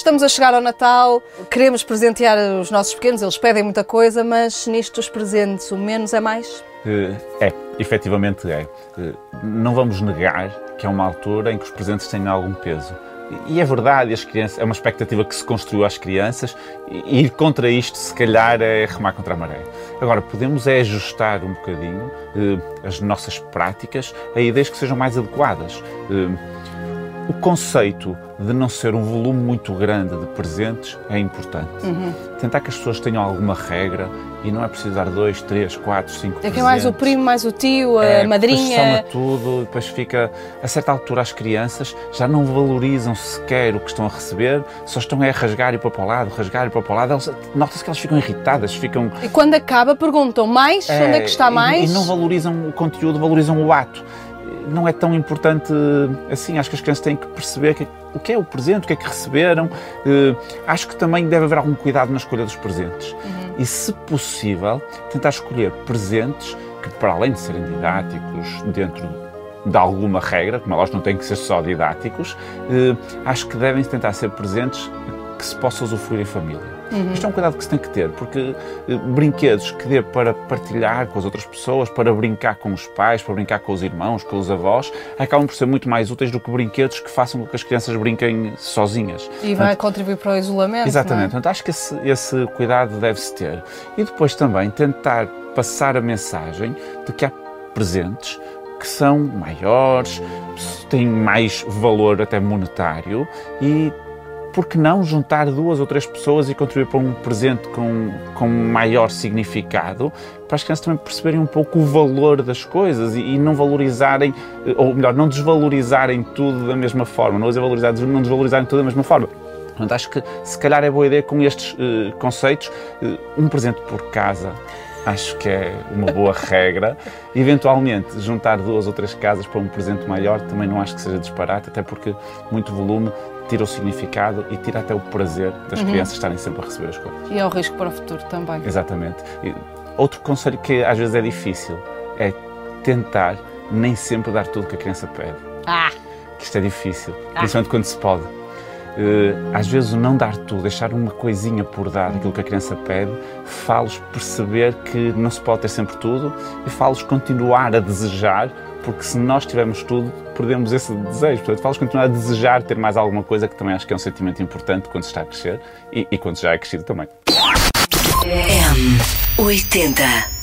Estamos a chegar ao Natal, queremos presentear os nossos pequenos, eles pedem muita coisa, mas nisto dos presentes, o menos é mais? Eh, é, efetivamente é. Eh, não vamos negar que é uma altura em que os presentes têm algum peso. E é verdade, as crianças, é uma expectativa que se construiu às crianças e ir contra isto, se calhar, é remar contra a maré. Agora, podemos é ajustar um bocadinho eh, as nossas práticas a ideias que sejam mais adequadas. Eh, o conceito de não ser um volume muito grande de presentes é importante. Uhum. Tentar que as pessoas tenham alguma regra e não é preciso dar dois, três, quatro, cinco É que é mais o primo, mais o tio, a é, madrinha. Soma tudo, depois fica. A certa altura, as crianças já não valorizam sequer o que estão a receber, só estão a rasgar e para o lado, rasgar e para o lado. Nota-se que elas ficam irritadas, ficam. E quando acaba, perguntam mais, é, onde é que está mais? E, e não valorizam o conteúdo, valorizam o ato não é tão importante assim. Acho que as crianças têm que perceber que, o que é o presente, o que é que receberam. Uh, acho que também deve haver algum cuidado na escolha dos presentes. Uhum. E, se possível, tentar escolher presentes que, para além de serem didáticos, dentro de alguma regra, como elas não têm que ser só didáticos, uh, acho que devem tentar ser presentes que se possa usufruir em família. Uhum. Isto é um cuidado que se tem que ter, porque eh, brinquedos que dê para partilhar com as outras pessoas, para brincar com os pais, para brincar com os irmãos, com os avós, acabam por ser muito mais úteis do que brinquedos que façam com que as crianças brinquem sozinhas. E vai contribuir para o isolamento. Exatamente. É? Portanto, acho que esse, esse cuidado deve-se ter. E depois também tentar passar a mensagem de que há presentes que são maiores, têm mais valor até monetário e por que não juntar duas ou três pessoas e contribuir para um presente com, com maior significado, para as crianças também perceberem um pouco o valor das coisas e, e não valorizarem, ou melhor, não desvalorizarem tudo da mesma forma, não desvalorizar, não desvalorizarem tudo da mesma forma. Portanto, acho que se calhar é boa ideia com estes uh, conceitos, uh, um presente por casa, acho que é uma boa regra. Eventualmente, juntar duas ou três casas para um presente maior também não acho que seja disparate, até porque muito volume tira o significado e tira até o prazer das uhum. crianças estarem sempre a receber as coisas. E é o risco para o futuro também. Exatamente. E outro conselho que às vezes é difícil é tentar nem sempre dar tudo que a criança pede. Ah! Que isto é difícil, ah. principalmente quando se pode. Uh, às vezes o não dar tudo, deixar uma coisinha por dar, aquilo que a criança pede, fá-los perceber que não se pode ter sempre tudo e fá-los continuar a desejar porque se nós tivermos tudo, perdemos esse desejo. Portanto, falas continuar a desejar ter mais alguma coisa, que também acho que é um sentimento importante quando se está a crescer e, e quando já é crescido também. M80